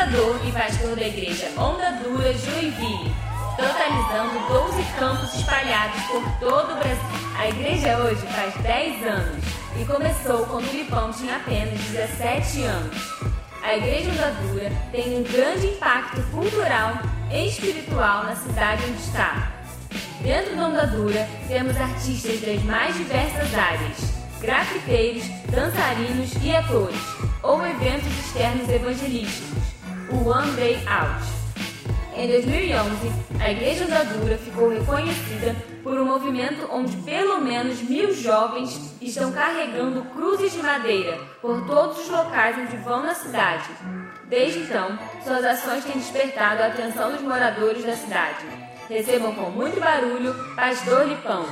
fundador e pastor da igreja Onda Dura Joinville, totalizando 12 campos espalhados por todo o Brasil. A igreja hoje faz 10 anos e começou quando o Filipão tinha apenas 17 anos. A Igreja Onda Dura tem um grande impacto cultural e espiritual na cidade onde está. Dentro do Onda Dura temos artistas das mais diversas áreas, grafiteiros, dançarinos e atores, ou eventos externos evangelísticos, o One Day Out. Em 2011, a Igreja Onda Dura ficou reconhecida por um movimento onde pelo menos mil jovens estão carregando cruzes de madeira por todos os locais onde vão na cidade. Desde então, suas ações têm despertado a atenção dos moradores da cidade. Recebam com muito barulho Pastor Lipão.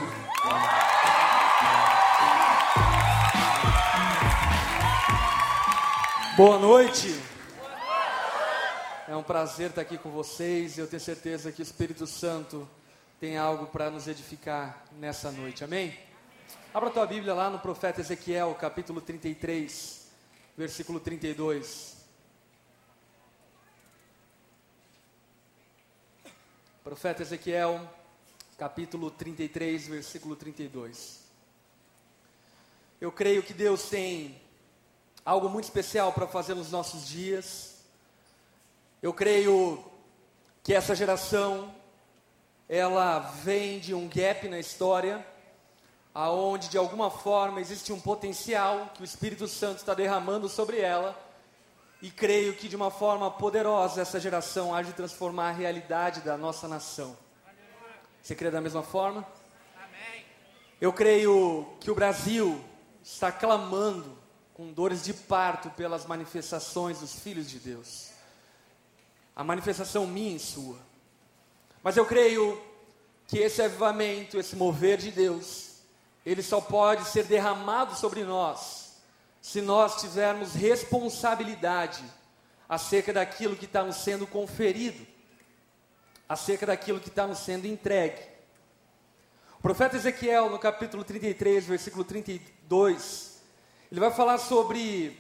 Boa noite. É um prazer estar aqui com vocês e eu tenho certeza que o Espírito Santo tem algo para nos edificar nessa noite. Amém? Abra tua Bíblia lá no profeta Ezequiel, capítulo 33, versículo 32. Profeta Ezequiel, capítulo 33, versículo 32. Eu creio que Deus tem algo muito especial para fazer nos nossos dias. Eu creio que essa geração ela vem de um gap na história, aonde de alguma forma existe um potencial que o Espírito Santo está derramando sobre ela. E creio que de uma forma poderosa essa geração há de transformar a realidade da nossa nação. Você crê da mesma forma? Eu creio que o Brasil está clamando com dores de parto pelas manifestações dos filhos de Deus. A manifestação minha e sua. Mas eu creio que esse avivamento, esse mover de Deus, ele só pode ser derramado sobre nós se nós tivermos responsabilidade acerca daquilo que está nos sendo conferido, acerca daquilo que está nos sendo entregue. O profeta Ezequiel, no capítulo 33, versículo 32, ele vai falar sobre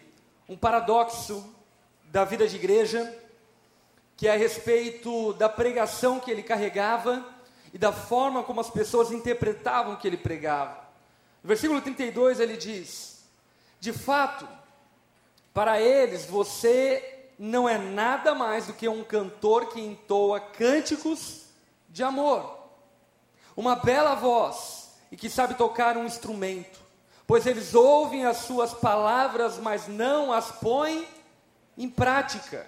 um paradoxo da vida de igreja, que é a respeito da pregação que ele carregava e da forma como as pessoas interpretavam o que ele pregava. No versículo 32 ele diz: De fato, para eles você não é nada mais do que um cantor que entoa cânticos de amor, uma bela voz e que sabe tocar um instrumento pois eles ouvem as suas palavras, mas não as põem em prática.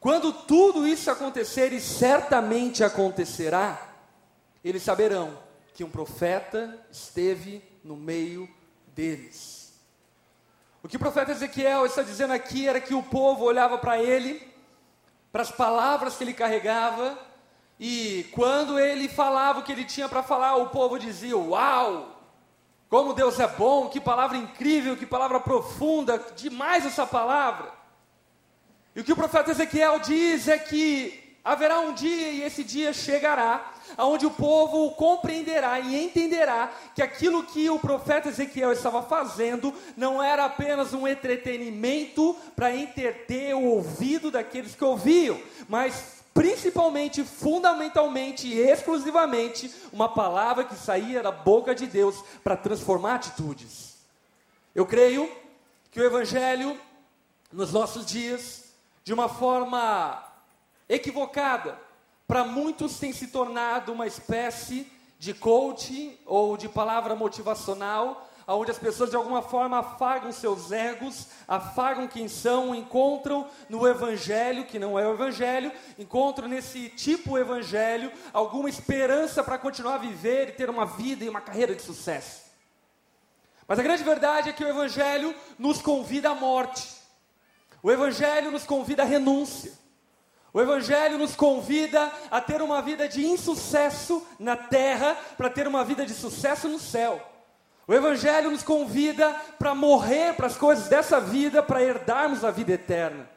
Quando tudo isso acontecer, e certamente acontecerá, eles saberão que um profeta esteve no meio deles. O que o profeta Ezequiel está dizendo aqui era que o povo olhava para ele, para as palavras que ele carregava, e quando ele falava o que ele tinha para falar, o povo dizia: Uau! Como Deus é bom, que palavra incrível, que palavra profunda, demais essa palavra. E o que o profeta Ezequiel diz é que haverá um dia, e esse dia chegará, onde o povo compreenderá e entenderá que aquilo que o profeta Ezequiel estava fazendo não era apenas um entretenimento para entreter o ouvido daqueles que ouviam, mas principalmente, fundamentalmente e exclusivamente, uma palavra que saía da boca de Deus para transformar atitudes. Eu creio que o Evangelho, nos nossos dias, de uma forma equivocada, para muitos tem se tornado uma espécie de coaching ou de palavra motivacional, onde as pessoas de alguma forma afagam seus egos, afagam quem são, encontram no evangelho, que não é o evangelho, encontram nesse tipo evangelho alguma esperança para continuar a viver e ter uma vida e uma carreira de sucesso. Mas a grande verdade é que o evangelho nos convida à morte. O evangelho nos convida à renúncia. O Evangelho nos convida a ter uma vida de insucesso na terra para ter uma vida de sucesso no céu. O Evangelho nos convida para morrer para as coisas dessa vida, para herdarmos a vida eterna.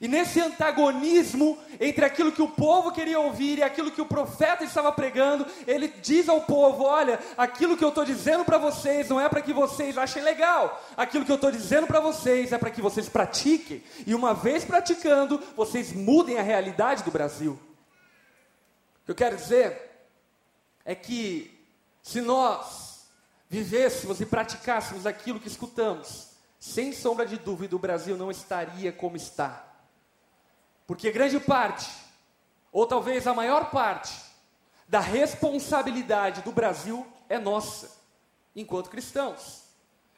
E nesse antagonismo entre aquilo que o povo queria ouvir e aquilo que o profeta estava pregando, ele diz ao povo: Olha, aquilo que eu estou dizendo para vocês não é para que vocês achem legal, aquilo que eu estou dizendo para vocês é para que vocês pratiquem, e uma vez praticando, vocês mudem a realidade do Brasil. O que eu quero dizer é que, se nós vivêssemos e praticássemos aquilo que escutamos, sem sombra de dúvida, o Brasil não estaria como está. Porque grande parte, ou talvez a maior parte, da responsabilidade do Brasil é nossa, enquanto cristãos.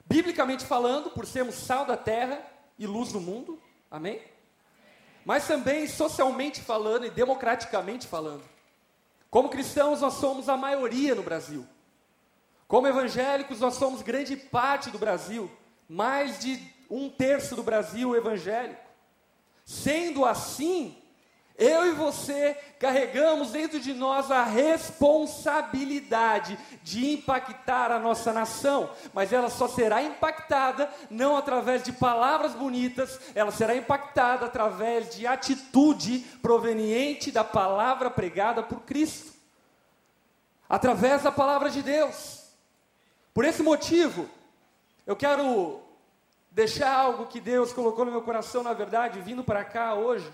Biblicamente falando, por sermos sal da terra e luz do mundo, amém? Mas também socialmente falando e democraticamente falando. Como cristãos, nós somos a maioria no Brasil. Como evangélicos, nós somos grande parte do Brasil. Mais de um terço do Brasil evangélico. Sendo assim, eu e você carregamos dentro de nós a responsabilidade de impactar a nossa nação, mas ela só será impactada não através de palavras bonitas, ela será impactada através de atitude proveniente da palavra pregada por Cristo, através da palavra de Deus. Por esse motivo, eu quero deixar algo que Deus colocou no meu coração, na verdade, vindo para cá hoje.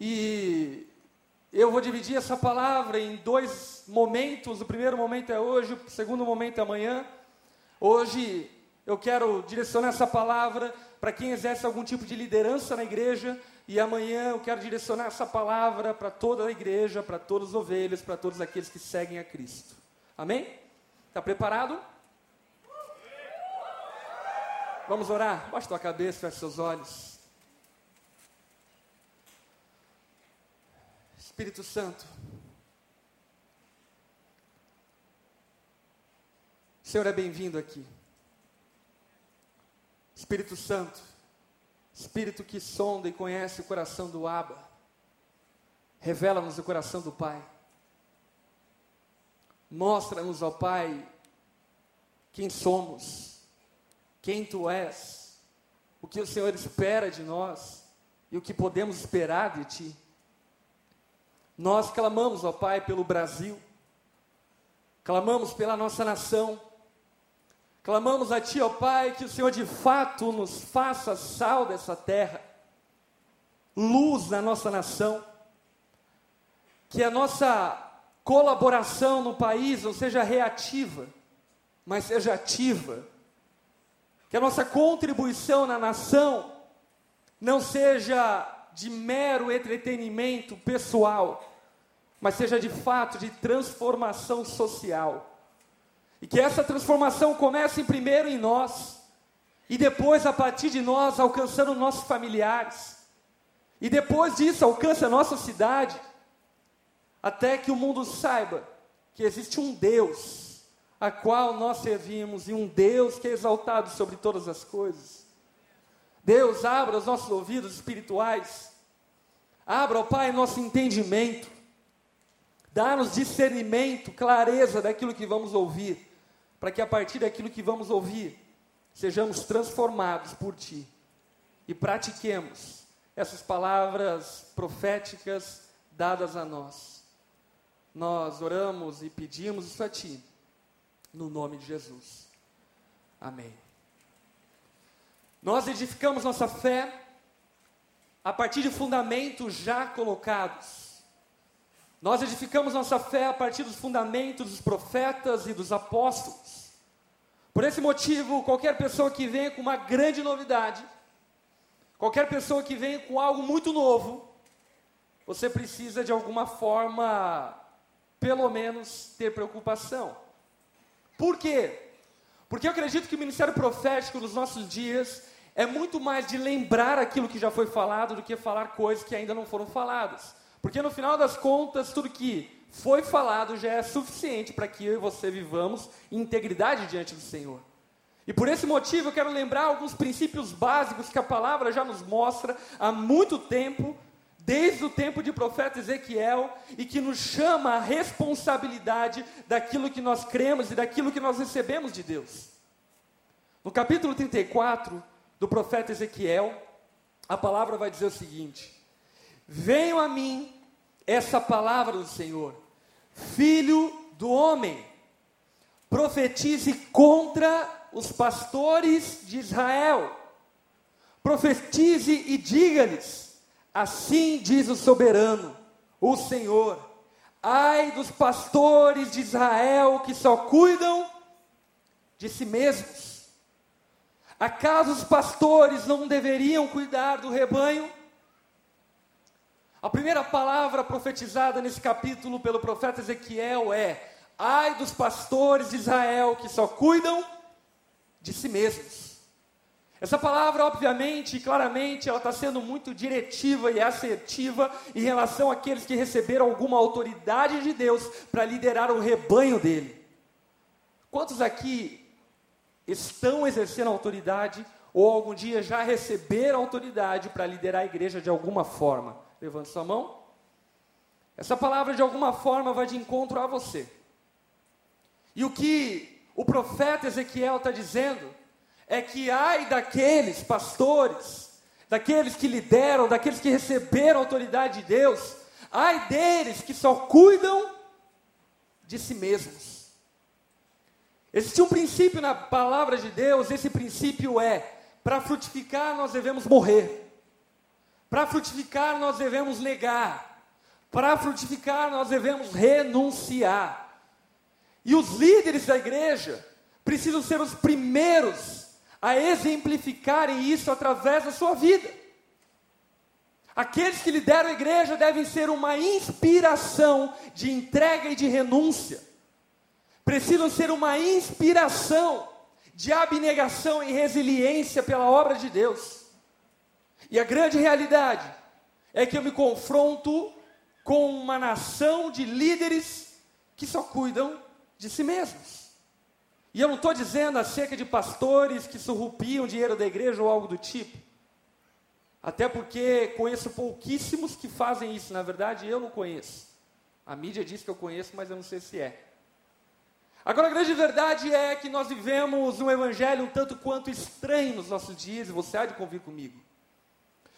E eu vou dividir essa palavra em dois momentos. O primeiro momento é hoje, o segundo momento é amanhã. Hoje eu quero direcionar essa palavra para quem exerce algum tipo de liderança na igreja. E amanhã eu quero direcionar essa palavra para toda a igreja, para todas as ovelhas, para todos aqueles que seguem a Cristo. Amém? Está preparado? Vamos orar? Baixe tua cabeça, feche seus olhos. Espírito Santo, Senhor é bem-vindo aqui. Espírito Santo, Espírito que sonda e conhece o coração do Abba, revela-nos o coração do Pai. Mostra-nos, ó Pai, quem somos quem tu és, o que o Senhor espera de nós e o que podemos esperar de ti. Nós clamamos, ó Pai, pelo Brasil, clamamos pela nossa nação, clamamos a Ti, ó Pai, que o Senhor de fato nos faça sal dessa terra, luz na nossa nação, que a nossa colaboração no país não seja reativa, mas seja ativa que a nossa contribuição na nação não seja de mero entretenimento pessoal, mas seja de fato de transformação social. E que essa transformação comece primeiro em nós, e depois, a partir de nós, alcançando nossos familiares, e depois disso, alcance a nossa cidade, até que o mundo saiba que existe um Deus a qual nós servimos, e um Deus que é exaltado sobre todas as coisas. Deus, abra os nossos ouvidos espirituais, abra, ó Pai, nosso entendimento, dá-nos discernimento, clareza daquilo que vamos ouvir, para que a partir daquilo que vamos ouvir, sejamos transformados por Ti e pratiquemos essas palavras proféticas dadas a nós. Nós oramos e pedimos isso a Ti no nome de Jesus. Amém. Nós edificamos nossa fé a partir de fundamentos já colocados. Nós edificamos nossa fé a partir dos fundamentos dos profetas e dos apóstolos. Por esse motivo, qualquer pessoa que venha com uma grande novidade, qualquer pessoa que venha com algo muito novo, você precisa de alguma forma, pelo menos, ter preocupação. Por quê? Porque eu acredito que o ministério profético nos nossos dias é muito mais de lembrar aquilo que já foi falado do que falar coisas que ainda não foram faladas. Porque no final das contas, tudo que foi falado já é suficiente para que eu e você vivamos em integridade diante do Senhor. E por esse motivo eu quero lembrar alguns princípios básicos que a palavra já nos mostra há muito tempo desde o tempo de profeta Ezequiel e que nos chama a responsabilidade daquilo que nós cremos e daquilo que nós recebemos de Deus. No capítulo 34 do profeta Ezequiel, a palavra vai dizer o seguinte: Venham a mim essa palavra do Senhor, filho do homem, profetize contra os pastores de Israel, profetize e diga-lhes: Assim diz o soberano, o Senhor, ai dos pastores de Israel que só cuidam de si mesmos. Acaso os pastores não deveriam cuidar do rebanho? A primeira palavra profetizada nesse capítulo pelo profeta Ezequiel é: Ai dos pastores de Israel que só cuidam de si mesmos. Essa palavra, obviamente, claramente, ela está sendo muito diretiva e assertiva em relação àqueles que receberam alguma autoridade de Deus para liderar o rebanho dele. Quantos aqui estão exercendo autoridade ou algum dia já receberam autoridade para liderar a igreja de alguma forma? Levante sua mão. Essa palavra de alguma forma vai de encontro a você. E o que o profeta Ezequiel está dizendo é que ai daqueles pastores, daqueles que lideram, daqueles que receberam a autoridade de Deus, ai deles que só cuidam de si mesmos. Existe um princípio na palavra de Deus, esse princípio é: para frutificar nós devemos morrer, para frutificar nós devemos negar, para frutificar nós devemos renunciar. E os líderes da igreja precisam ser os primeiros a exemplificarem isso através da sua vida. Aqueles que lideram a igreja devem ser uma inspiração de entrega e de renúncia precisam ser uma inspiração de abnegação e resiliência pela obra de Deus. E a grande realidade é que eu me confronto com uma nação de líderes que só cuidam de si mesmos. E eu não estou dizendo acerca de pastores que surrupiam dinheiro da igreja ou algo do tipo. Até porque conheço pouquíssimos que fazem isso, na verdade eu não conheço. A mídia diz que eu conheço, mas eu não sei se é. Agora, a grande verdade é que nós vivemos um evangelho um tanto quanto estranho nos nossos dias, e você há de convir comigo.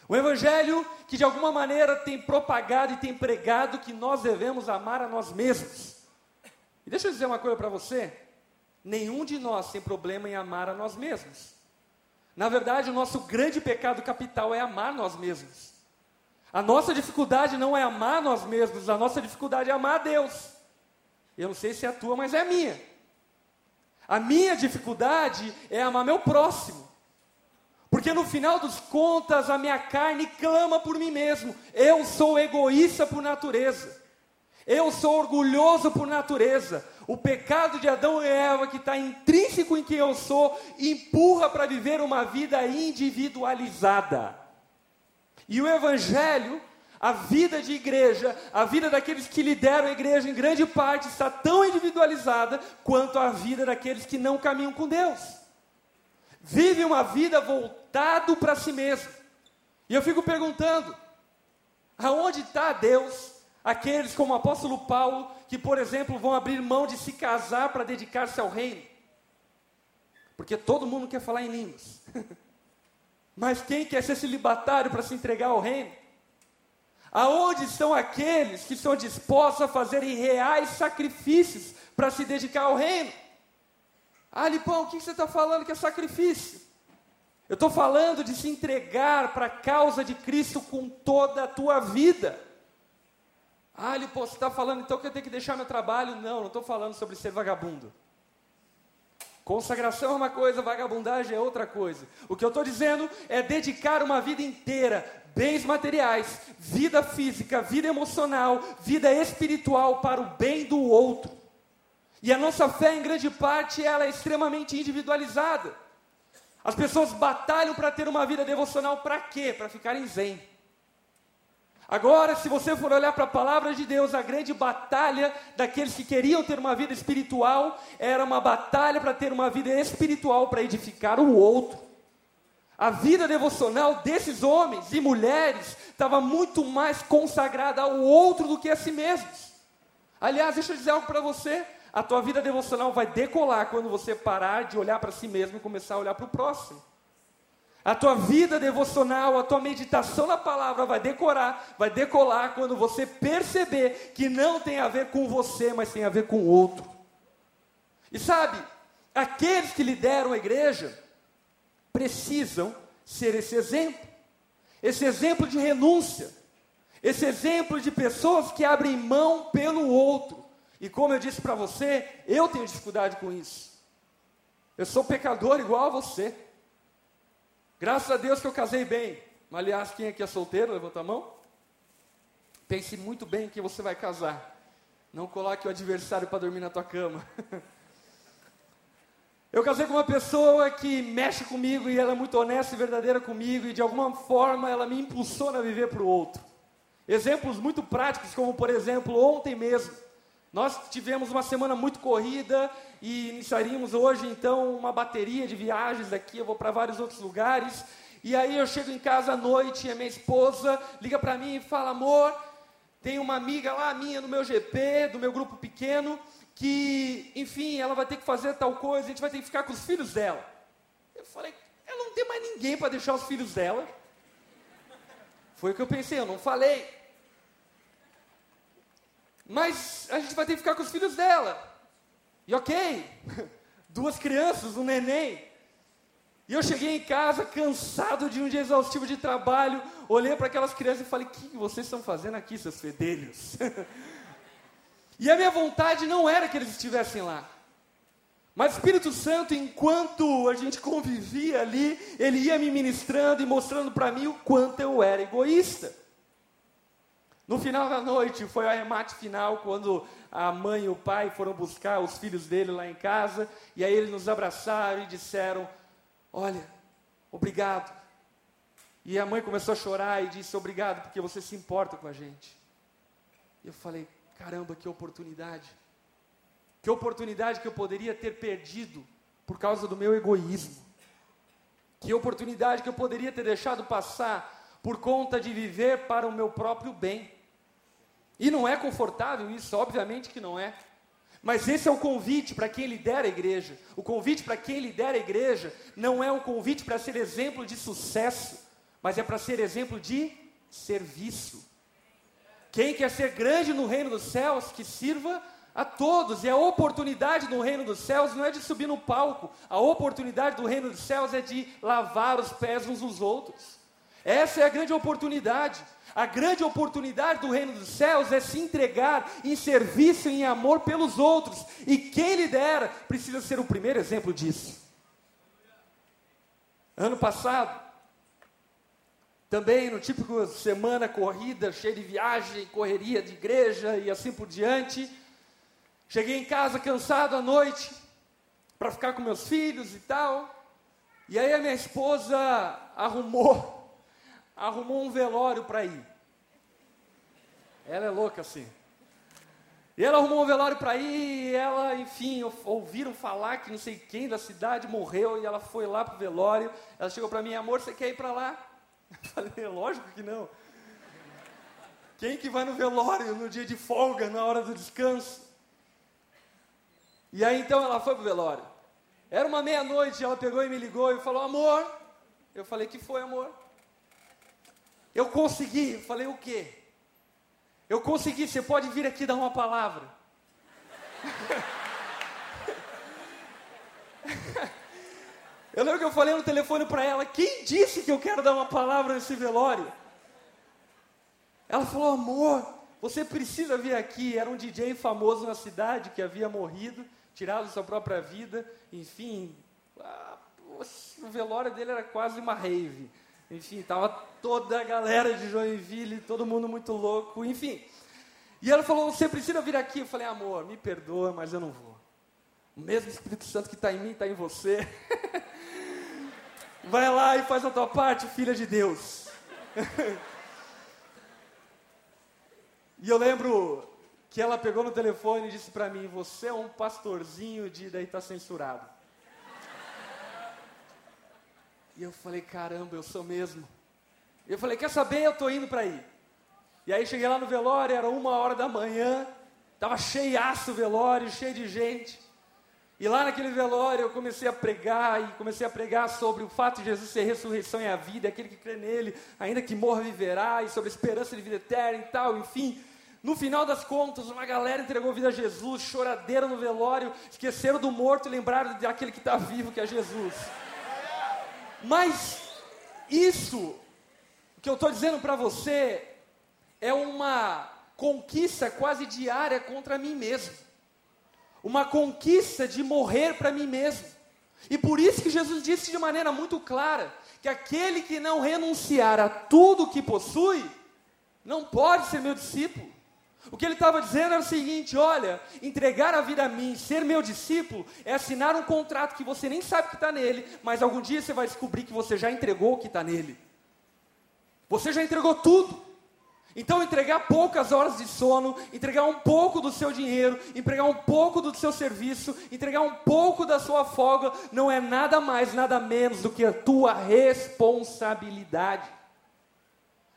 Um evangelho que de alguma maneira tem propagado e tem pregado que nós devemos amar a nós mesmos. E deixa eu dizer uma coisa para você: nenhum de nós tem problema em amar a nós mesmos. Na verdade, o nosso grande pecado capital é amar nós mesmos. A nossa dificuldade não é amar nós mesmos, a nossa dificuldade é amar a Deus. Eu não sei se é a tua, mas é a minha. A minha dificuldade é amar meu próximo. Porque no final dos contas, a minha carne clama por mim mesmo. Eu sou egoísta por natureza. Eu sou orgulhoso por natureza. O pecado de Adão e Eva, que está intrínseco em quem eu sou, empurra para viver uma vida individualizada. E o Evangelho a vida de igreja, a vida daqueles que lideram a igreja, em grande parte, está tão individualizada quanto a vida daqueles que não caminham com Deus. Vive uma vida voltado para si mesmo. E eu fico perguntando: aonde está Deus? Aqueles como o apóstolo Paulo, que, por exemplo, vão abrir mão de se casar para dedicar-se ao reino. Porque todo mundo quer falar em línguas. Mas quem quer ser celibatário para se entregar ao reino? Aonde estão aqueles que estão dispostos a fazerem reais sacrifícios para se dedicar ao reino? Ah, Lipão, o que você está falando que é sacrifício? Eu estou falando de se entregar para a causa de Cristo com toda a tua vida. Ah, Lipão, você está falando então que eu tenho que deixar meu trabalho? Não, não estou falando sobre ser vagabundo. Consagração é uma coisa, vagabundagem é outra coisa. O que eu estou dizendo é dedicar uma vida inteira, bens materiais, vida física, vida emocional, vida espiritual para o bem do outro. E a nossa fé, em grande parte, ela é extremamente individualizada. As pessoas batalham para ter uma vida devocional para quê? Para ficarem zen. Agora, se você for olhar para a palavra de Deus, a grande batalha daqueles que queriam ter uma vida espiritual era uma batalha para ter uma vida espiritual para edificar o outro. A vida devocional desses homens e mulheres estava muito mais consagrada ao outro do que a si mesmos. Aliás, deixa eu dizer algo para você: a tua vida devocional vai decolar quando você parar de olhar para si mesmo e começar a olhar para o próximo. A tua vida devocional, a tua meditação na palavra vai decorar, vai decolar quando você perceber que não tem a ver com você, mas tem a ver com o outro. E sabe, aqueles que lideram a igreja precisam ser esse exemplo. Esse exemplo de renúncia. Esse exemplo de pessoas que abrem mão pelo outro. E como eu disse para você, eu tenho dificuldade com isso. Eu sou pecador igual a você. Graças a Deus que eu casei bem. Aliás, quem aqui é solteiro, levanta a mão. Pense muito bem que você vai casar. Não coloque o adversário para dormir na tua cama. Eu casei com uma pessoa que mexe comigo e ela é muito honesta e verdadeira comigo e de alguma forma ela me impulsiona a viver para o outro. Exemplos muito práticos, como por exemplo, ontem mesmo, nós tivemos uma semana muito corrida e iniciaríamos hoje então uma bateria de viagens aqui, eu vou para vários outros lugares. E aí eu chego em casa à noite e a minha esposa liga para mim e fala: "Amor, tem uma amiga lá minha no meu GP, do meu grupo pequeno, que, enfim, ela vai ter que fazer tal coisa, a gente vai ter que ficar com os filhos dela". Eu falei: "Ela não tem mais ninguém para deixar os filhos dela". Foi o que eu pensei, eu não falei. Mas a gente vai ter que ficar com os filhos dela. E ok, duas crianças, um neném. E eu cheguei em casa cansado de um dia exaustivo de trabalho, olhei para aquelas crianças e falei: O que vocês estão fazendo aqui, seus fedelhos? e a minha vontade não era que eles estivessem lá. Mas o Espírito Santo, enquanto a gente convivia ali, ele ia me ministrando e mostrando para mim o quanto eu era egoísta. No final da noite, foi o arremate final, quando a mãe e o pai foram buscar os filhos dele lá em casa, e aí eles nos abraçaram e disseram: Olha, obrigado. E a mãe começou a chorar e disse: Obrigado, porque você se importa com a gente. E eu falei: Caramba, que oportunidade. Que oportunidade que eu poderia ter perdido por causa do meu egoísmo. Que oportunidade que eu poderia ter deixado passar por conta de viver para o meu próprio bem. E não é confortável isso, obviamente que não é. Mas esse é o convite para quem lidera a igreja. O convite para quem lidera a igreja não é um convite para ser exemplo de sucesso, mas é para ser exemplo de serviço. Quem quer ser grande no reino dos céus, que sirva a todos. E a oportunidade no reino dos céus não é de subir no palco, a oportunidade do reino dos céus é de lavar os pés uns dos outros. Essa é a grande oportunidade. A grande oportunidade do reino dos céus é se entregar em serviço e em amor pelos outros. E quem lidera precisa ser o primeiro exemplo disso. Ano passado, também no típico semana corrida, cheia de viagem, correria de igreja e assim por diante, cheguei em casa cansado à noite para ficar com meus filhos e tal. E aí a minha esposa arrumou arrumou um velório para ir. Ela é louca assim. E ela arrumou um velório para ir, e ela, enfim, ouviram falar que não sei quem da cidade morreu, e ela foi lá para o velório. Ela chegou para mim, amor, você quer ir para lá? Eu falei, lógico que não. Quem que vai no velório no dia de folga, na hora do descanso? E aí então ela foi para o velório. Era uma meia-noite, ela pegou e me ligou e falou, amor. Eu falei, que foi, amor? Eu consegui. Eu falei, o quê? Eu consegui, você pode vir aqui dar uma palavra. eu lembro que eu falei no telefone para ela: quem disse que eu quero dar uma palavra nesse velório? Ela falou: amor, você precisa vir aqui. Era um DJ famoso na cidade que havia morrido, tirado sua própria vida. Enfim, a, o velório dele era quase uma rave. Enfim, tava toda a galera de Joinville, todo mundo muito louco, enfim. E ela falou: Você precisa vir aqui. Eu falei: Amor, me perdoa, mas eu não vou. O mesmo Espírito Santo que está em mim está em você. Vai lá e faz a tua parte, filha de Deus. e eu lembro que ela pegou no telefone e disse para mim: Você é um pastorzinho de daí está censurado. E eu falei, caramba, eu sou mesmo. E eu falei, quer saber? Eu estou indo para aí. E aí cheguei lá no velório, era uma hora da manhã, estava cheiaço o velório, cheio de gente. E lá naquele velório eu comecei a pregar e comecei a pregar sobre o fato de Jesus ser ressurreição e a vida, aquele que crê nele, ainda que morra viverá, e sobre a esperança de vida eterna e tal, enfim. No final das contas, uma galera entregou vida a Jesus, choradeira no velório, esqueceram do morto e lembraram daquele que está vivo, que é Jesus. Mas isso que eu estou dizendo para você é uma conquista quase diária contra mim mesmo uma conquista de morrer para mim mesmo. E por isso que Jesus disse de maneira muito clara que aquele que não renunciar a tudo que possui, não pode ser meu discípulo. O que ele estava dizendo era o seguinte: olha, entregar a vida a mim, ser meu discípulo, é assinar um contrato que você nem sabe que está nele, mas algum dia você vai descobrir que você já entregou o que está nele. Você já entregou tudo. Então, entregar poucas horas de sono, entregar um pouco do seu dinheiro, entregar um pouco do seu serviço, entregar um pouco da sua folga, não é nada mais, nada menos do que a tua responsabilidade.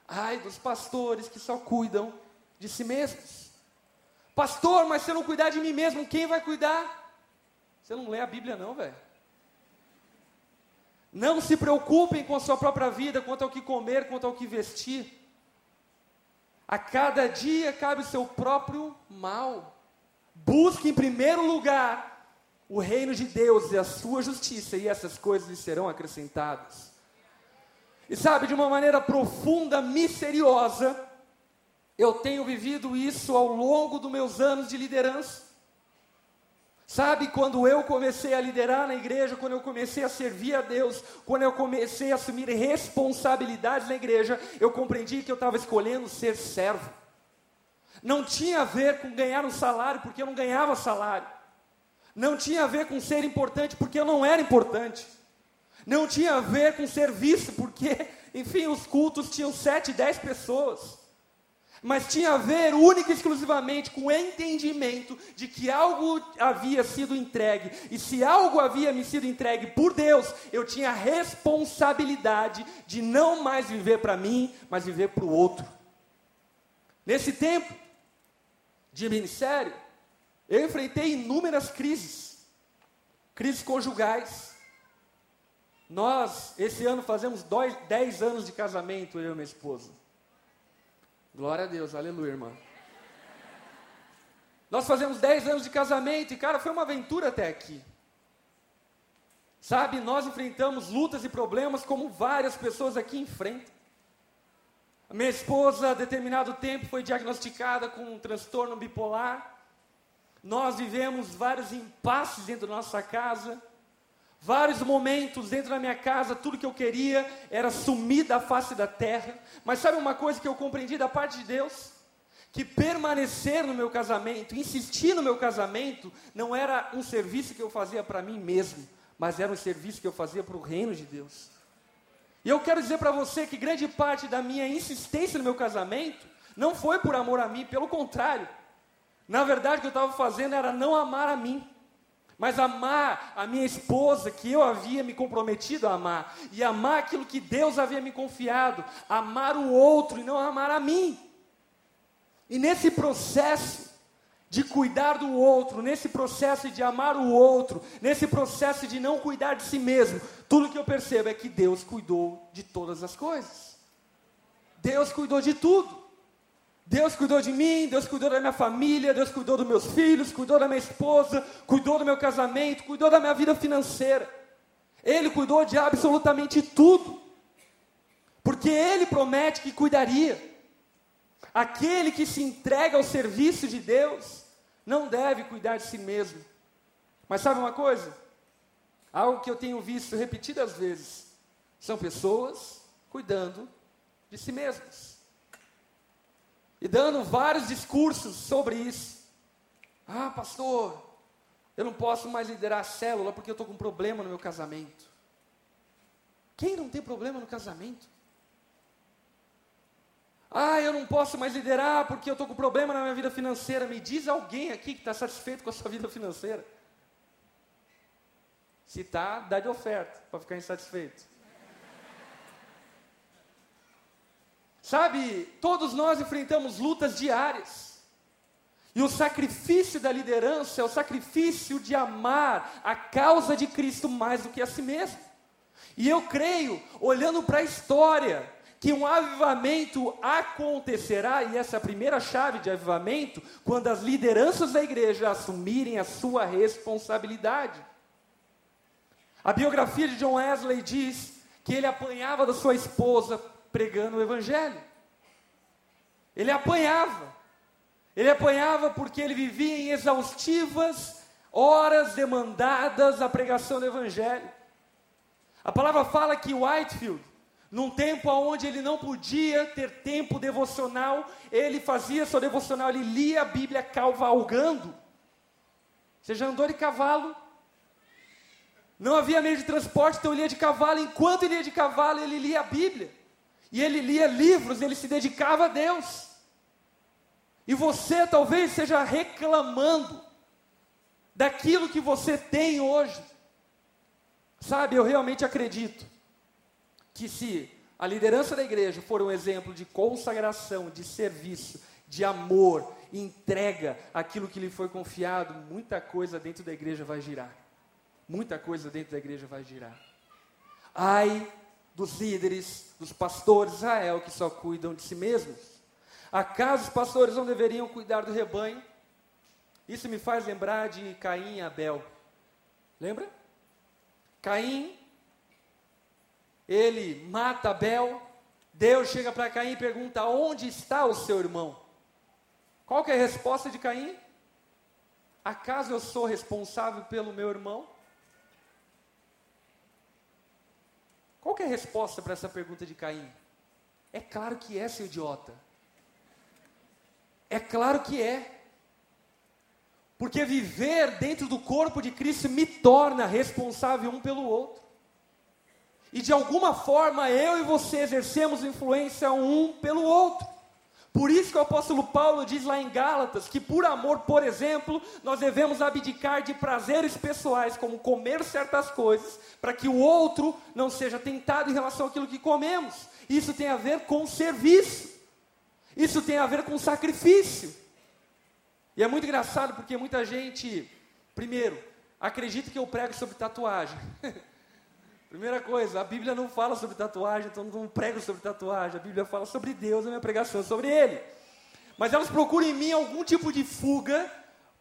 Ai dos pastores que só cuidam de si mesmos. Pastor, mas se eu não cuidar de mim mesmo, quem vai cuidar? Você não lê a Bíblia, não, velho. Não se preocupem com a sua própria vida, quanto ao que comer, quanto ao que vestir. A cada dia cabe o seu próprio mal. Busque em primeiro lugar o reino de Deus e a sua justiça, e essas coisas lhe serão acrescentadas. E sabe, de uma maneira profunda, misteriosa, eu tenho vivido isso ao longo dos meus anos de liderança. Sabe, quando eu comecei a liderar na igreja, quando eu comecei a servir a Deus, quando eu comecei a assumir responsabilidades na igreja, eu compreendi que eu estava escolhendo ser servo. Não tinha a ver com ganhar um salário, porque eu não ganhava salário. Não tinha a ver com ser importante, porque eu não era importante. Não tinha a ver com serviço, porque, enfim, os cultos tinham sete, dez pessoas mas tinha a ver única e exclusivamente com o entendimento de que algo havia sido entregue, e se algo havia me sido entregue por Deus, eu tinha a responsabilidade de não mais viver para mim, mas viver para o outro. Nesse tempo de ministério, eu enfrentei inúmeras crises, crises conjugais. Nós, esse ano, fazemos dois, dez anos de casamento, eu e minha esposa. Glória a Deus, aleluia, irmã. Nós fazemos 10 anos de casamento e, cara, foi uma aventura até aqui. Sabe, nós enfrentamos lutas e problemas como várias pessoas aqui enfrentam. A minha esposa, a determinado tempo, foi diagnosticada com um transtorno bipolar. Nós vivemos vários impasses dentro da nossa casa. Vários momentos dentro da minha casa, tudo que eu queria era sumir da face da terra. Mas sabe uma coisa que eu compreendi da parte de Deus? Que permanecer no meu casamento, insistir no meu casamento, não era um serviço que eu fazia para mim mesmo, mas era um serviço que eu fazia para o reino de Deus. E eu quero dizer para você que grande parte da minha insistência no meu casamento não foi por amor a mim, pelo contrário. Na verdade, o que eu estava fazendo era não amar a mim mas amar a minha esposa, que eu havia me comprometido a amar, e amar aquilo que Deus havia me confiado, amar o outro e não amar a mim. E nesse processo de cuidar do outro, nesse processo de amar o outro, nesse processo de não cuidar de si mesmo, tudo que eu percebo é que Deus cuidou de todas as coisas. Deus cuidou de tudo. Deus cuidou de mim, Deus cuidou da minha família, Deus cuidou dos meus filhos, cuidou da minha esposa, cuidou do meu casamento, cuidou da minha vida financeira. Ele cuidou de absolutamente tudo. Porque ele promete que cuidaria. Aquele que se entrega ao serviço de Deus não deve cuidar de si mesmo. Mas sabe uma coisa? Algo que eu tenho visto repetidas vezes são pessoas cuidando de si mesmas e dando vários discursos sobre isso. Ah, pastor, eu não posso mais liderar a célula porque eu estou com problema no meu casamento. Quem não tem problema no casamento? Ah, eu não posso mais liderar porque eu estou com problema na minha vida financeira. Me diz alguém aqui que está satisfeito com a sua vida financeira. Se está, dá de oferta para ficar insatisfeito. Sabe, todos nós enfrentamos lutas diárias. E o sacrifício da liderança é o sacrifício de amar a causa de Cristo mais do que a si mesmo. E eu creio, olhando para a história, que um avivamento acontecerá, e essa é a primeira chave de avivamento, quando as lideranças da igreja assumirem a sua responsabilidade. A biografia de John Wesley diz que ele apanhava da sua esposa pregando o evangelho. Ele apanhava. Ele apanhava porque ele vivia em exaustivas horas demandadas à pregação do evangelho. A palavra fala que Whitefield, num tempo onde ele não podia ter tempo devocional, ele fazia seu devocional, ele lia a Bíblia cavalgando. Você já andou de cavalo? Não havia meio de transporte, então ele ia de cavalo. Enquanto ele ia de cavalo, ele lia a Bíblia. E ele lia livros, ele se dedicava a Deus. E você talvez esteja reclamando daquilo que você tem hoje. Sabe, eu realmente acredito que se a liderança da igreja for um exemplo de consagração, de serviço, de amor, entrega aquilo que lhe foi confiado, muita coisa dentro da igreja vai girar. Muita coisa dentro da igreja vai girar. Ai dos líderes, dos pastores de Israel que só cuidam de si mesmos. Acaso os pastores não deveriam cuidar do rebanho? Isso me faz lembrar de Caim e Abel. Lembra? Caim, ele mata Abel. Deus chega para Caim e pergunta: Onde está o seu irmão? Qual é a resposta de Caim? Acaso eu sou responsável pelo meu irmão? Qual é a resposta para essa pergunta de Caim? É claro que é, seu idiota. É claro que é. Porque viver dentro do corpo de Cristo me torna responsável um pelo outro. E de alguma forma eu e você exercemos influência um pelo outro. Por isso que o apóstolo Paulo diz lá em Gálatas que por amor, por exemplo, nós devemos abdicar de prazeres pessoais, como comer certas coisas, para que o outro não seja tentado em relação àquilo que comemos. Isso tem a ver com serviço. Isso tem a ver com sacrifício. E é muito engraçado porque muita gente, primeiro, acredita que eu prego sobre tatuagem. Primeira coisa, a Bíblia não fala sobre tatuagem, então não prego sobre tatuagem. A Bíblia fala sobre Deus, a minha pregação é sobre Ele. Mas elas procuram em mim algum tipo de fuga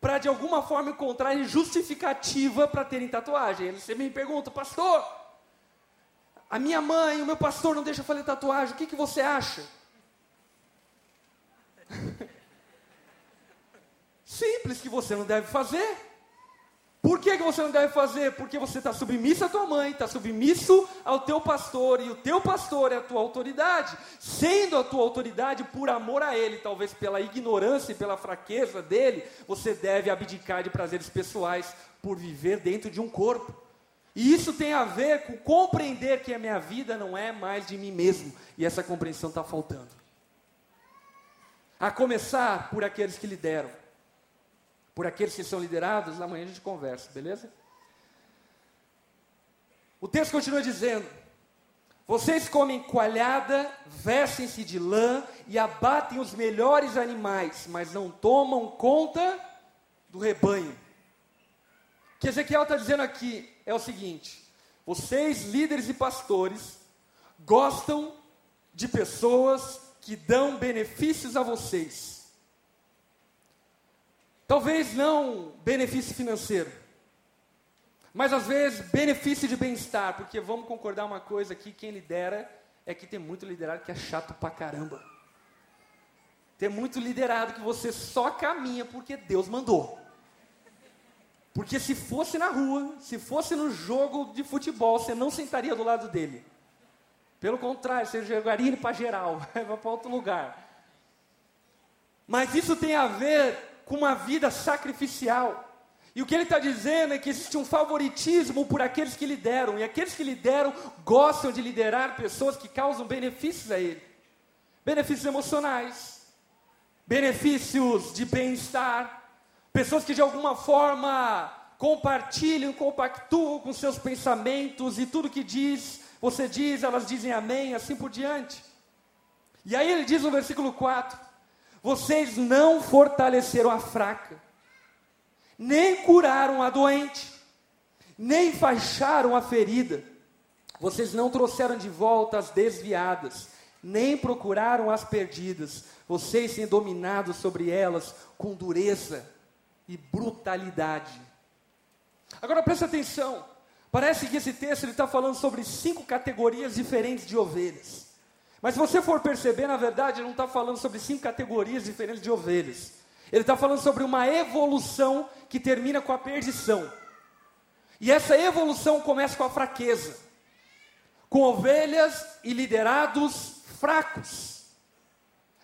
para de alguma forma encontrarem justificativa para terem tatuagem. Eles me perguntam, pastor, a minha mãe, o meu pastor não deixa eu fazer tatuagem, o que, que você acha? Simples que você não deve fazer. Por que, que você não deve fazer? Porque você está submisso à tua mãe, está submisso ao teu pastor, e o teu pastor é a tua autoridade. Sendo a tua autoridade por amor a ele, talvez pela ignorância e pela fraqueza dele, você deve abdicar de prazeres pessoais por viver dentro de um corpo. E isso tem a ver com compreender que a minha vida não é mais de mim mesmo, e essa compreensão está faltando. A começar por aqueles que lideram. Por aqueles que são liderados, amanhã a gente conversa, beleza? O texto continua dizendo: Vocês comem coalhada, vestem-se de lã e abatem os melhores animais, mas não tomam conta do rebanho. O que Ezequiel está dizendo aqui é o seguinte: vocês, líderes e pastores, gostam de pessoas que dão benefícios a vocês. Talvez não benefício financeiro, mas às vezes benefício de bem-estar, porque vamos concordar uma coisa aqui, quem lidera é que tem muito liderado que é chato pra caramba. Tem muito liderado que você só caminha porque Deus mandou. Porque se fosse na rua, se fosse no jogo de futebol, você não sentaria do lado dele. Pelo contrário, você jogaria ele para geral, vai para outro lugar. Mas isso tem a ver com uma vida sacrificial. E o que ele está dizendo é que existe um favoritismo por aqueles que lideram, e aqueles que lideram gostam de liderar pessoas que causam benefícios a ele benefícios emocionais, benefícios de bem-estar, pessoas que de alguma forma compartilham, compactuam com seus pensamentos e tudo que diz você diz, elas dizem amém, assim por diante. E aí ele diz no versículo 4: vocês não fortaleceram a fraca, nem curaram a doente, nem enfaixaram a ferida. Vocês não trouxeram de volta as desviadas, nem procuraram as perdidas. Vocês têm dominado sobre elas com dureza e brutalidade. Agora presta atenção. Parece que esse texto está falando sobre cinco categorias diferentes de ovelhas. Mas se você for perceber, na verdade, ele não está falando sobre cinco categorias diferentes de ovelhas. Ele está falando sobre uma evolução que termina com a perdição. E essa evolução começa com a fraqueza, com ovelhas e liderados fracos.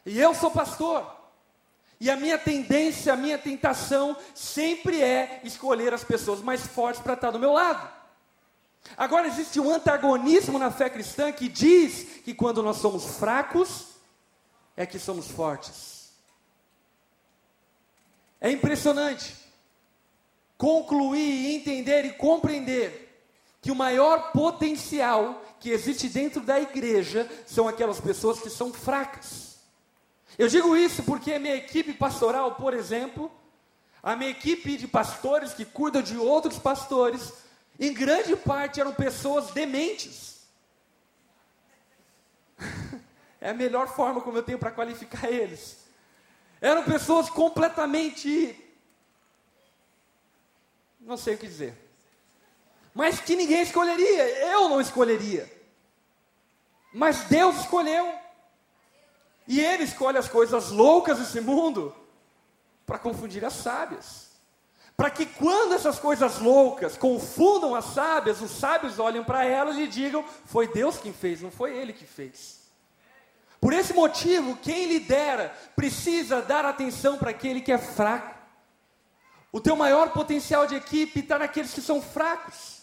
E eu sou pastor. E a minha tendência, a minha tentação sempre é escolher as pessoas mais fortes para estar do meu lado. Agora existe um antagonismo na fé cristã que diz que quando nós somos fracos, é que somos fortes. É impressionante concluir, entender e compreender que o maior potencial que existe dentro da igreja são aquelas pessoas que são fracas. Eu digo isso porque a minha equipe pastoral, por exemplo, a minha equipe de pastores que cuidam de outros pastores, em grande parte eram pessoas dementes. é a melhor forma como eu tenho para qualificar eles. Eram pessoas completamente. Não sei o que dizer. Mas que ninguém escolheria, eu não escolheria. Mas Deus escolheu. E Ele escolhe as coisas loucas desse mundo para confundir as sábias para que quando essas coisas loucas confundam as sábias, os sábios olhem para elas e digam: foi Deus quem fez, não foi ele que fez. Por esse motivo, quem lidera precisa dar atenção para aquele que é fraco. O teu maior potencial de equipe está naqueles que são fracos.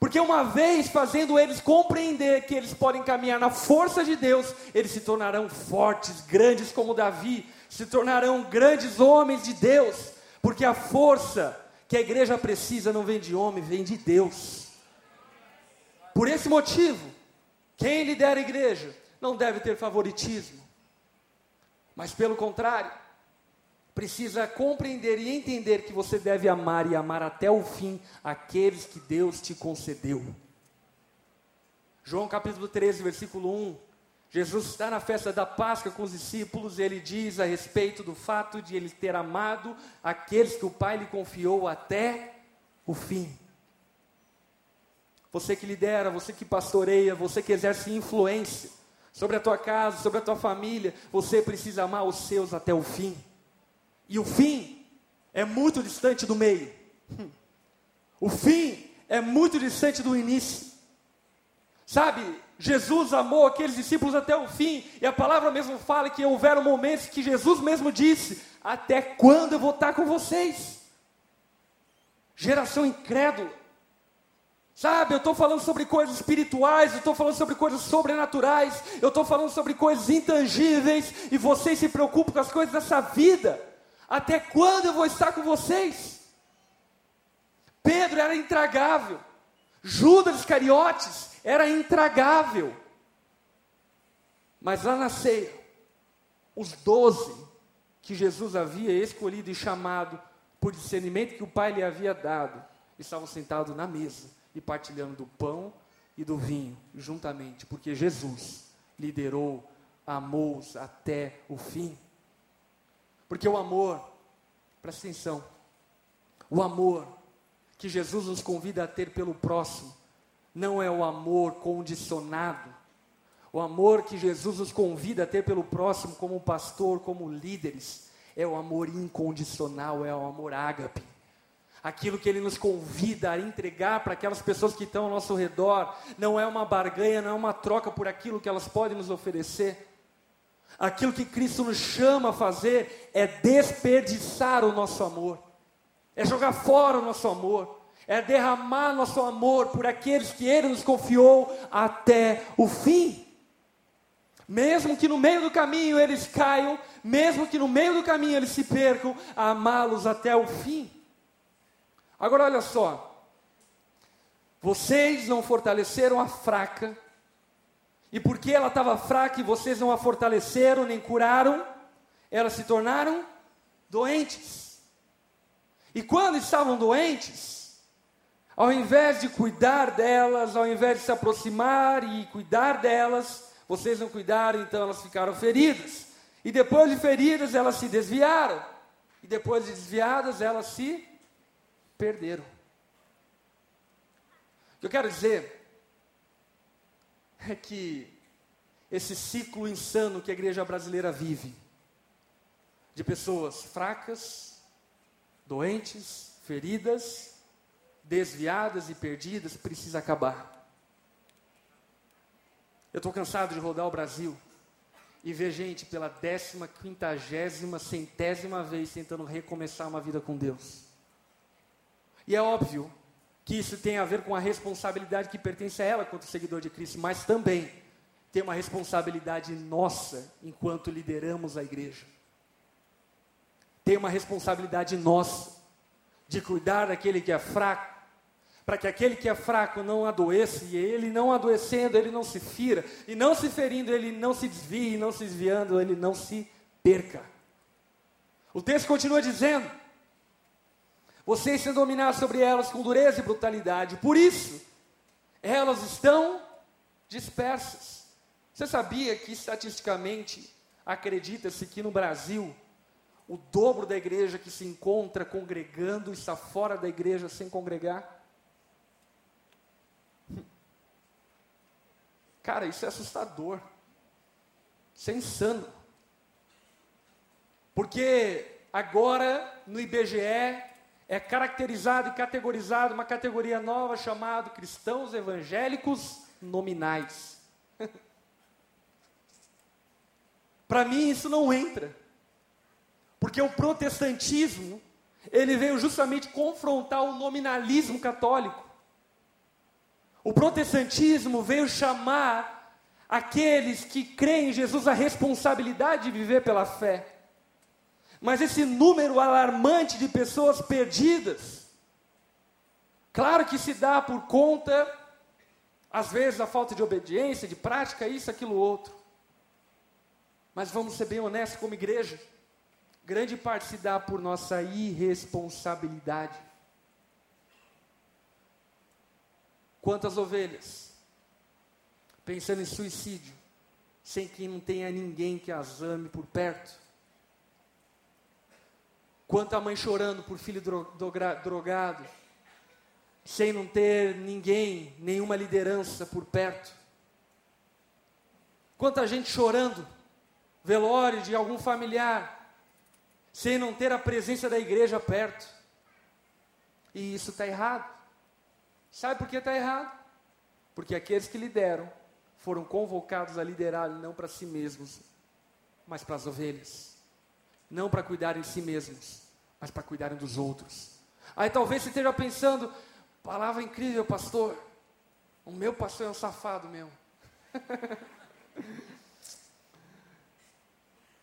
Porque uma vez fazendo eles compreender que eles podem caminhar na força de Deus, eles se tornarão fortes, grandes como Davi, se tornarão grandes homens de Deus. Porque a força que a igreja precisa não vem de homem, vem de Deus. Por esse motivo, quem lidera a igreja não deve ter favoritismo, mas pelo contrário, precisa compreender e entender que você deve amar e amar até o fim aqueles que Deus te concedeu. João capítulo 13, versículo 1 Jesus está na festa da Páscoa com os discípulos, ele diz a respeito do fato de ele ter amado aqueles que o Pai lhe confiou até o fim. Você que lidera, você que pastoreia, você que exerce influência sobre a tua casa, sobre a tua família, você precisa amar os seus até o fim. E o fim é muito distante do meio. O fim é muito distante do início. Sabe, Jesus amou aqueles discípulos até o fim, e a palavra mesmo fala que houveram momentos que Jesus mesmo disse: Até quando eu vou estar com vocês? Geração incrédula. Sabe, eu estou falando sobre coisas espirituais, eu estou falando sobre coisas sobrenaturais, eu estou falando sobre coisas intangíveis, e vocês se preocupam com as coisas dessa vida. Até quando eu vou estar com vocês? Pedro era intragável, Judas Iscariotes era intragável. Mas lá na ceia, os doze que Jesus havia escolhido e chamado por discernimento que o Pai lhe havia dado, estavam sentados na mesa e partilhando do pão e do vinho juntamente, porque Jesus liderou, amou-os até o fim. Porque o amor, presta atenção, o amor que Jesus nos convida a ter pelo próximo não é o amor condicionado. O amor que Jesus nos convida a ter pelo próximo, como pastor, como líderes, é o amor incondicional, é o amor ágape. Aquilo que ele nos convida a entregar para aquelas pessoas que estão ao nosso redor, não é uma barganha, não é uma troca por aquilo que elas podem nos oferecer. Aquilo que Cristo nos chama a fazer é desperdiçar o nosso amor, é jogar fora o nosso amor é derramar nosso amor por aqueles que Ele nos confiou até o fim. Mesmo que no meio do caminho eles caiam, mesmo que no meio do caminho eles se percam, amá-los até o fim. Agora olha só, vocês não fortaleceram a fraca, e porque ela estava fraca e vocês não a fortaleceram nem curaram, elas se tornaram doentes. E quando estavam doentes, ao invés de cuidar delas, ao invés de se aproximar e cuidar delas, vocês não cuidaram, então elas ficaram feridas. E depois de feridas, elas se desviaram. E depois de desviadas, elas se perderam. O que eu quero dizer é que esse ciclo insano que a igreja brasileira vive, de pessoas fracas, doentes, feridas, desviadas e perdidas, precisa acabar. Eu estou cansado de rodar o Brasil e ver gente pela décima, quintagésima, centésima vez tentando recomeçar uma vida com Deus. E é óbvio que isso tem a ver com a responsabilidade que pertence a ela quanto seguidor de Cristo, mas também tem uma responsabilidade nossa enquanto lideramos a igreja. Tem uma responsabilidade nossa de cuidar daquele que é fraco, para que aquele que é fraco não adoeça, e ele não adoecendo, ele não se fira, e não se ferindo, ele não se desvie, e não se desviando, ele não se perca. O texto continua dizendo: vocês se dominar sobre elas com dureza e brutalidade, por isso elas estão dispersas. Você sabia que estatisticamente acredita-se que no Brasil o dobro da igreja que se encontra congregando está fora da igreja sem congregar? Cara, isso é assustador. Isso é insano. Porque agora no IBGE é caracterizado e categorizado uma categoria nova chamada cristãos evangélicos nominais. Para mim isso não entra. Porque o protestantismo, ele veio justamente confrontar o nominalismo católico. O protestantismo veio chamar aqueles que creem em Jesus a responsabilidade de viver pela fé. Mas esse número alarmante de pessoas perdidas, claro que se dá por conta, às vezes, da falta de obediência, de prática, isso, aquilo, outro. Mas vamos ser bem honestos como igreja, grande parte se dá por nossa irresponsabilidade. Quantas ovelhas pensando em suicídio, sem que não tenha ninguém que as ame por perto? Quanta mãe chorando por filho drogado, sem não ter ninguém, nenhuma liderança por perto? Quanta gente chorando, velório de algum familiar, sem não ter a presença da igreja perto? E isso está errado. Sabe por que está errado? Porque aqueles que lideram foram convocados a liderar não para si mesmos, mas para as ovelhas. Não para cuidarem de si mesmos, mas para cuidarem dos outros. Aí talvez você esteja pensando, palavra incrível, pastor. O meu pastor é um safado mesmo.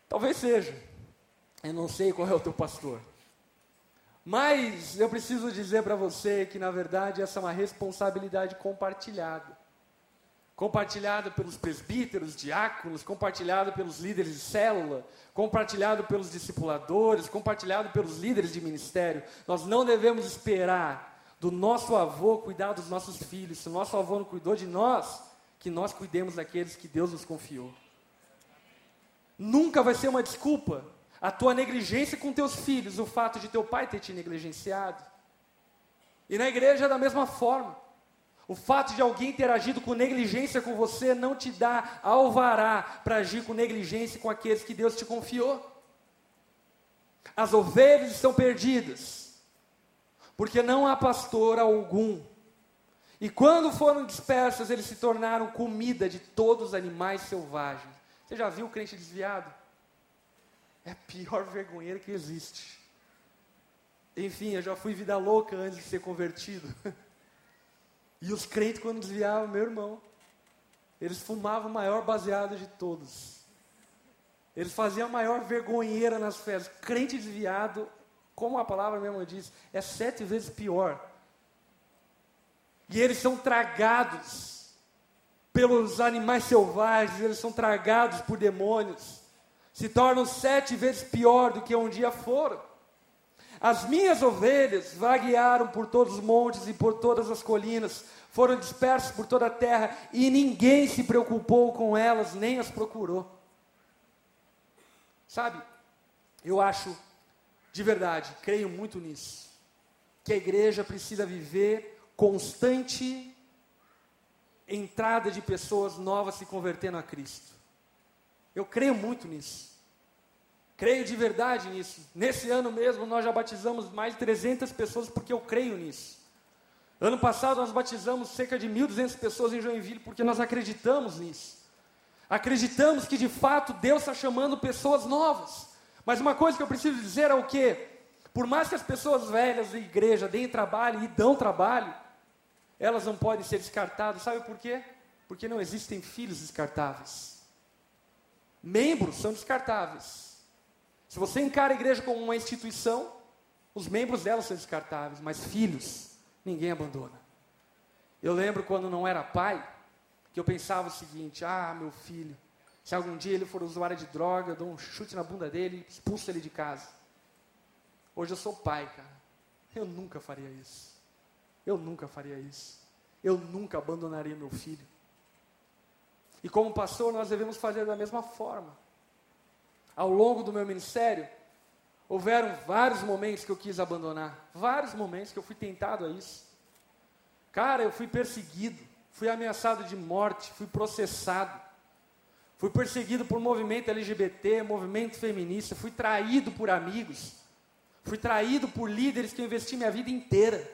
talvez seja. Eu não sei qual é o teu pastor. Mas eu preciso dizer para você que, na verdade, essa é uma responsabilidade compartilhada. Compartilhada pelos presbíteros, diáconos, compartilhada pelos líderes de célula, compartilhado pelos discipuladores, compartilhado pelos líderes de ministério. Nós não devemos esperar do nosso avô cuidar dos nossos filhos. Se o nosso avô não cuidou de nós, que nós cuidemos daqueles que Deus nos confiou. Nunca vai ser uma desculpa a tua negligência com teus filhos, o fato de teu pai ter te negligenciado. E na igreja da mesma forma. O fato de alguém ter agido com negligência com você não te dá alvará para agir com negligência com aqueles que Deus te confiou. As ovelhas estão perdidas, porque não há pastor algum. E quando foram dispersas, eles se tornaram comida de todos os animais selvagens. Você já viu o crente desviado? É a pior vergonheira que existe. Enfim, eu já fui vida louca antes de ser convertido. E os crentes, quando desviavam, meu irmão, eles fumavam o maior baseado de todos. Eles faziam a maior vergonheira nas festas. Crente desviado, como a palavra mesmo diz, é sete vezes pior. E eles são tragados pelos animais selvagens, eles são tragados por demônios. Se tornam sete vezes pior do que um dia foram. As minhas ovelhas vaguearam por todos os montes e por todas as colinas, foram dispersas por toda a terra e ninguém se preocupou com elas, nem as procurou. Sabe, eu acho, de verdade, creio muito nisso, que a igreja precisa viver constante entrada de pessoas novas se convertendo a Cristo. Eu creio muito nisso. Creio de verdade nisso. Nesse ano mesmo nós já batizamos mais de 300 pessoas porque eu creio nisso. Ano passado nós batizamos cerca de 1.200 pessoas em Joinville porque nós acreditamos nisso. Acreditamos que de fato Deus está chamando pessoas novas. Mas uma coisa que eu preciso dizer é o que? Por mais que as pessoas velhas da igreja deem trabalho e dão trabalho, elas não podem ser descartadas. Sabe por quê? Porque não existem filhos descartáveis. Membros são descartáveis. Se você encara a igreja como uma instituição, os membros dela são descartáveis, mas filhos, ninguém abandona. Eu lembro quando não era pai, que eu pensava o seguinte: ah, meu filho, se algum dia ele for usuário de droga, eu dou um chute na bunda dele e expulso ele de casa. Hoje eu sou pai, cara. Eu nunca faria isso. Eu nunca faria isso. Eu nunca abandonaria meu filho. E como pastor, nós devemos fazer da mesma forma ao longo do meu ministério, houveram vários momentos que eu quis abandonar, vários momentos que eu fui tentado a isso. Cara, eu fui perseguido, fui ameaçado de morte, fui processado, fui perseguido por movimento LGBT, movimento feminista, fui traído por amigos, fui traído por líderes que eu investi minha vida inteira.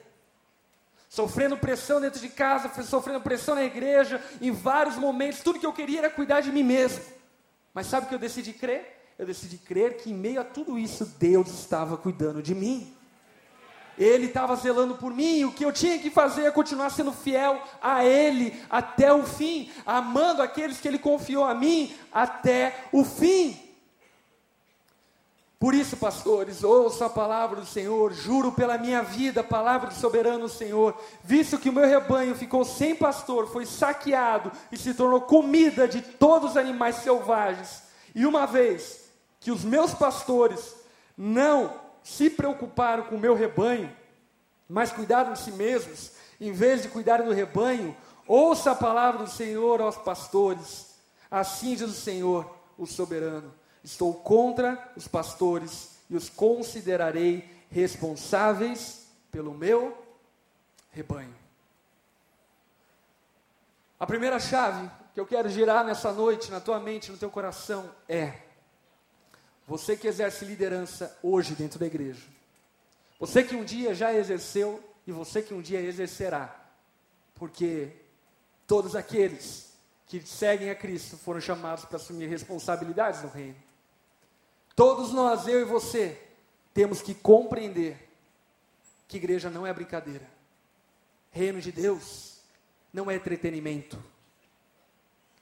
Sofrendo pressão dentro de casa, sofrendo pressão na igreja, em vários momentos, tudo que eu queria era cuidar de mim mesmo. Mas sabe o que eu decidi crer? Eu decidi crer que em meio a tudo isso, Deus estava cuidando de mim. Ele estava zelando por mim, o que eu tinha que fazer é continuar sendo fiel a Ele até o fim, amando aqueles que Ele confiou a mim até o fim. Por isso, pastores, ouça a palavra do Senhor, juro pela minha vida, palavra do soberano Senhor, visto que o meu rebanho ficou sem pastor, foi saqueado e se tornou comida de todos os animais selvagens, e uma vez que os meus pastores não se preocuparam com o meu rebanho, mas cuidaram de si mesmos, em vez de cuidarem do rebanho, ouça a palavra do Senhor aos pastores. Assim diz o Senhor, o soberano: Estou contra os pastores e os considerarei responsáveis pelo meu rebanho. A primeira chave que eu quero girar nessa noite na tua mente, no teu coração é você que exerce liderança hoje dentro da igreja. Você que um dia já exerceu e você que um dia exercerá. Porque todos aqueles que seguem a Cristo foram chamados para assumir responsabilidades no reino. Todos nós, eu e você, temos que compreender que igreja não é brincadeira. Reino de Deus não é entretenimento.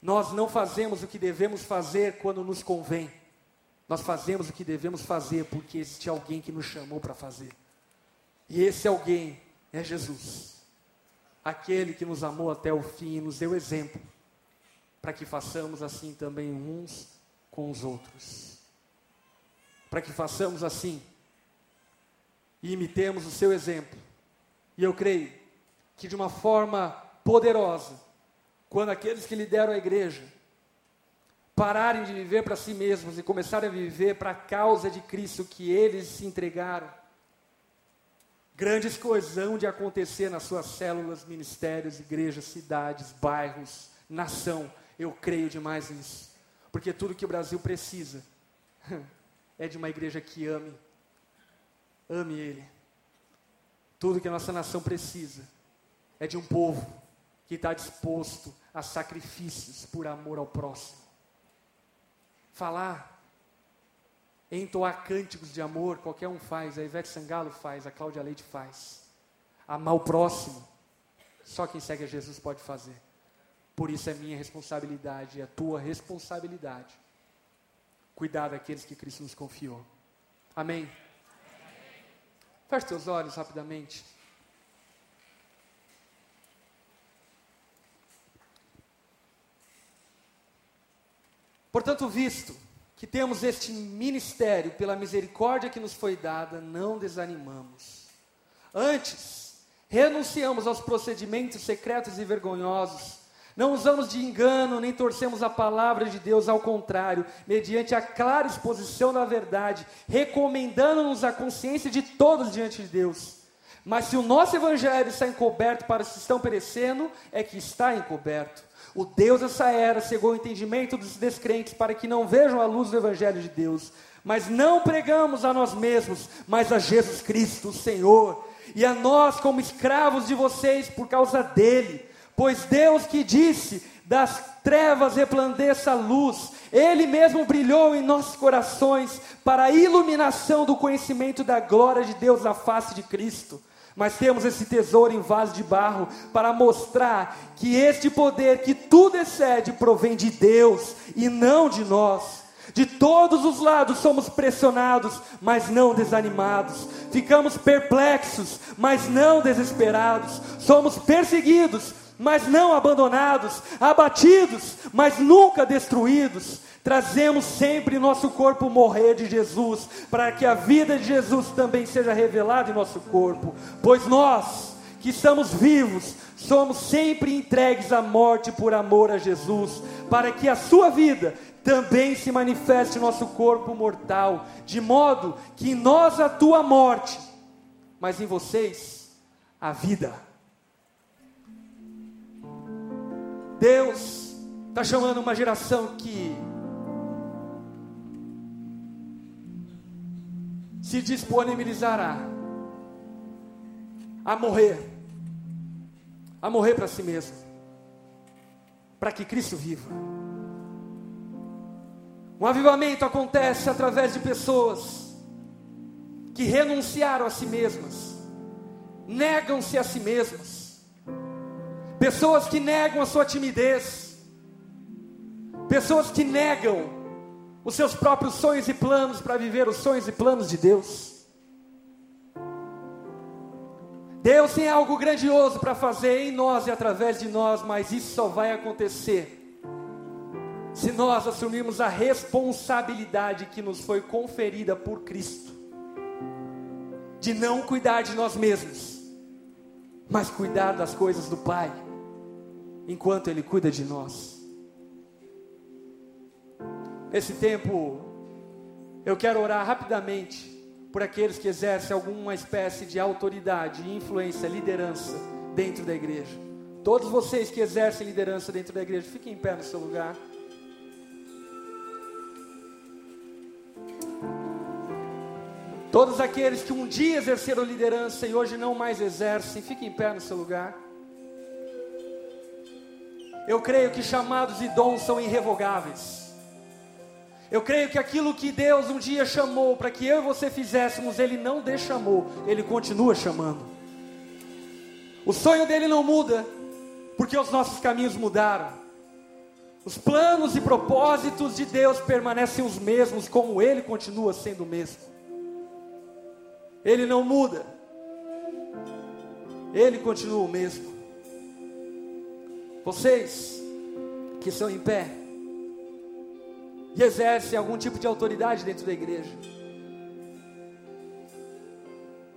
Nós não fazemos o que devemos fazer quando nos convém. Nós fazemos o que devemos fazer porque existe alguém que nos chamou para fazer. E esse alguém é Jesus. Aquele que nos amou até o fim e nos deu exemplo, para que façamos assim também uns com os outros. Para que façamos assim e imitemos o seu exemplo. E eu creio que de uma forma poderosa, quando aqueles que lideram a igreja pararem de viver para si mesmos e começarem a viver para a causa de Cristo que eles se entregaram. Grandes coisas hão de acontecer nas suas células, ministérios, igrejas, cidades, bairros, nação. Eu creio demais nisso. Porque tudo que o Brasil precisa é de uma igreja que ame. Ame Ele. Tudo que a nossa nação precisa é de um povo que está disposto a sacrifícios por amor ao próximo falar, entoar cânticos de amor, qualquer um faz, a Ivete Sangalo faz, a Cláudia Leite faz. Amar o próximo, só quem segue a Jesus pode fazer. Por isso é minha responsabilidade, é a tua responsabilidade. Cuidar daqueles que Cristo nos confiou. Amém? Feche teus olhos rapidamente. Portanto, visto que temos este ministério pela misericórdia que nos foi dada, não desanimamos. Antes, renunciamos aos procedimentos secretos e vergonhosos. Não usamos de engano, nem torcemos a palavra de Deus, ao contrário, mediante a clara exposição da verdade, recomendando-nos a consciência de todos diante de Deus. Mas se o nosso evangelho está encoberto para os que estão perecendo, é que está encoberto. O Deus dessa era cegou o entendimento dos descrentes para que não vejam a luz do evangelho de Deus. Mas não pregamos a nós mesmos, mas a Jesus Cristo, o Senhor, e a nós como escravos de vocês por causa dele. Pois Deus que disse: das trevas resplandeça a luz, Ele mesmo brilhou em nossos corações para a iluminação do conhecimento da glória de Deus na face de Cristo. Mas temos esse tesouro em vaso de barro para mostrar que este poder que tudo excede provém de Deus e não de nós. De todos os lados somos pressionados, mas não desanimados. Ficamos perplexos, mas não desesperados. Somos perseguidos, mas não abandonados. Abatidos, mas nunca destruídos Trazemos sempre nosso corpo morrer de Jesus, para que a vida de Jesus também seja revelada em nosso corpo, pois nós, que estamos vivos, somos sempre entregues à morte por amor a Jesus, para que a sua vida também se manifeste em nosso corpo mortal, de modo que em nós a morte, mas em vocês a vida. Deus está chamando uma geração que se disponibilizará a morrer, a morrer para si mesmo, para que Cristo viva. Um avivamento acontece através de pessoas que renunciaram a si mesmas, negam-se a si mesmas, pessoas que negam a sua timidez, pessoas que negam os seus próprios sonhos e planos para viver os sonhos e planos de Deus. Deus tem algo grandioso para fazer em nós e através de nós, mas isso só vai acontecer se nós assumirmos a responsabilidade que nos foi conferida por Cristo, de não cuidar de nós mesmos, mas cuidar das coisas do Pai, enquanto Ele cuida de nós. Esse tempo, eu quero orar rapidamente por aqueles que exercem alguma espécie de autoridade, influência, liderança dentro da igreja. Todos vocês que exercem liderança dentro da igreja, fiquem em pé no seu lugar. Todos aqueles que um dia exerceram liderança e hoje não mais exercem, fiquem em pé no seu lugar. Eu creio que chamados e dons são irrevogáveis. Eu creio que aquilo que Deus um dia chamou para que eu e você fizéssemos, Ele não deixamou, Ele continua chamando. O sonho dele não muda, porque os nossos caminhos mudaram. Os planos e propósitos de Deus permanecem os mesmos, como Ele continua sendo o mesmo. Ele não muda, Ele continua o mesmo. Vocês que são em pé, e exercem algum tipo de autoridade dentro da igreja.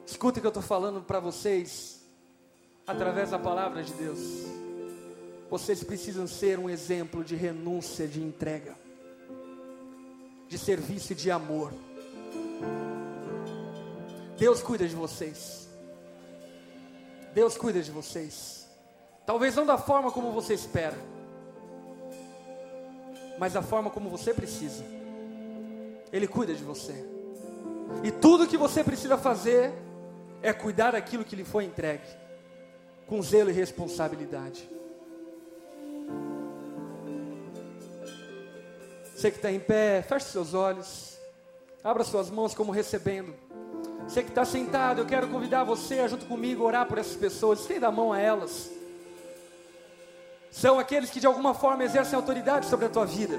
Escuta o que eu estou falando para vocês, através da palavra de Deus. Vocês precisam ser um exemplo de renúncia, de entrega, de serviço e de amor. Deus cuida de vocês. Deus cuida de vocês. Talvez não da forma como você espera mas da forma como você precisa. Ele cuida de você. E tudo que você precisa fazer é cuidar daquilo que lhe foi entregue, com zelo e responsabilidade. Você que está em pé, feche seus olhos, abra suas mãos como recebendo. Você que está sentado, eu quero convidar você junto comigo a orar por essas pessoas. Estenda a mão a elas são aqueles que de alguma forma exercem autoridade sobre a tua vida,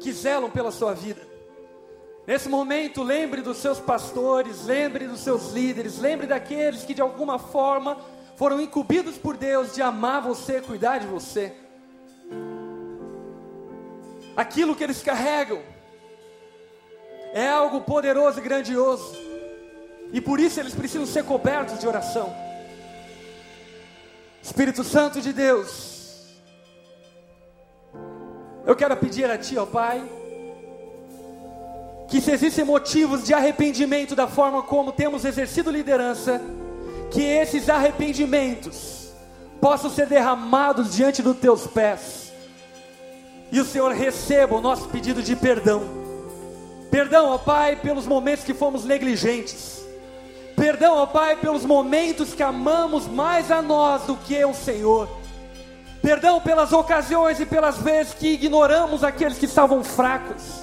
que zelam pela sua vida. Nesse momento, lembre dos seus pastores, lembre dos seus líderes, lembre daqueles que de alguma forma foram incumbidos por Deus de amar você, cuidar de você. aquilo que eles carregam é algo poderoso e grandioso. E por isso eles precisam ser cobertos de oração. Espírito Santo de Deus, eu quero pedir a Ti, ó Pai, que se existem motivos de arrependimento da forma como temos exercido liderança, que esses arrependimentos possam ser derramados diante dos Teus pés, e o Senhor receba o nosso pedido de perdão. Perdão, ó Pai, pelos momentos que fomos negligentes Perdão, ó Pai, pelos momentos que amamos mais a nós do que o Senhor. Perdão pelas ocasiões e pelas vezes que ignoramos aqueles que estavam fracos.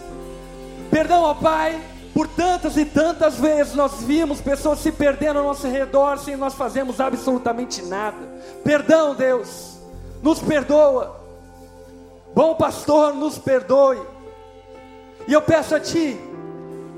Perdão, ó Pai, por tantas e tantas vezes nós vimos pessoas se perdendo ao nosso redor sem nós fazermos absolutamente nada. Perdão, Deus, nos perdoa. Bom pastor, nos perdoe. E eu peço a Ti,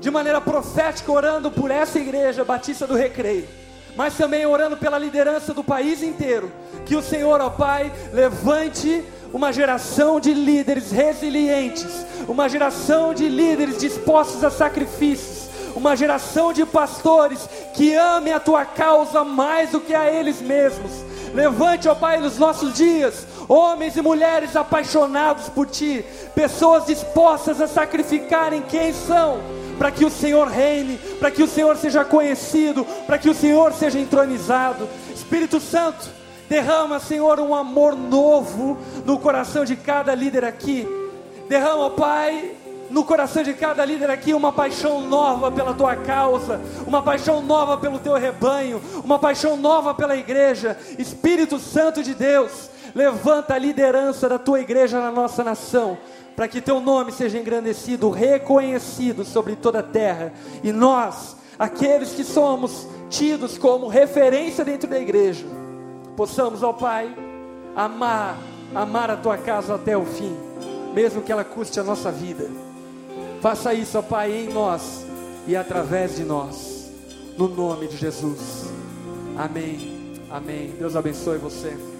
de maneira profética, orando por essa igreja batista do Recreio, mas também orando pela liderança do país inteiro. Que o Senhor, ó Pai, levante uma geração de líderes resilientes, uma geração de líderes dispostos a sacrifícios, uma geração de pastores que amem a tua causa mais do que a eles mesmos. Levante, ó Pai, nos nossos dias, homens e mulheres apaixonados por Ti, pessoas dispostas a sacrificarem quem são para que o Senhor reine, para que o Senhor seja conhecido, para que o Senhor seja entronizado. Espírito Santo, derrama, Senhor, um amor novo no coração de cada líder aqui. Derrama, Pai, no coração de cada líder aqui uma paixão nova pela tua causa, uma paixão nova pelo teu rebanho, uma paixão nova pela igreja. Espírito Santo de Deus, levanta a liderança da tua igreja na nossa nação para que teu nome seja engrandecido, reconhecido sobre toda a terra, e nós, aqueles que somos tidos como referência dentro da igreja, possamos, ó Pai, amar, amar a tua casa até o fim, mesmo que ela custe a nossa vida. Faça isso, ó Pai, em nós e através de nós, no nome de Jesus. Amém. Amém. Deus abençoe você.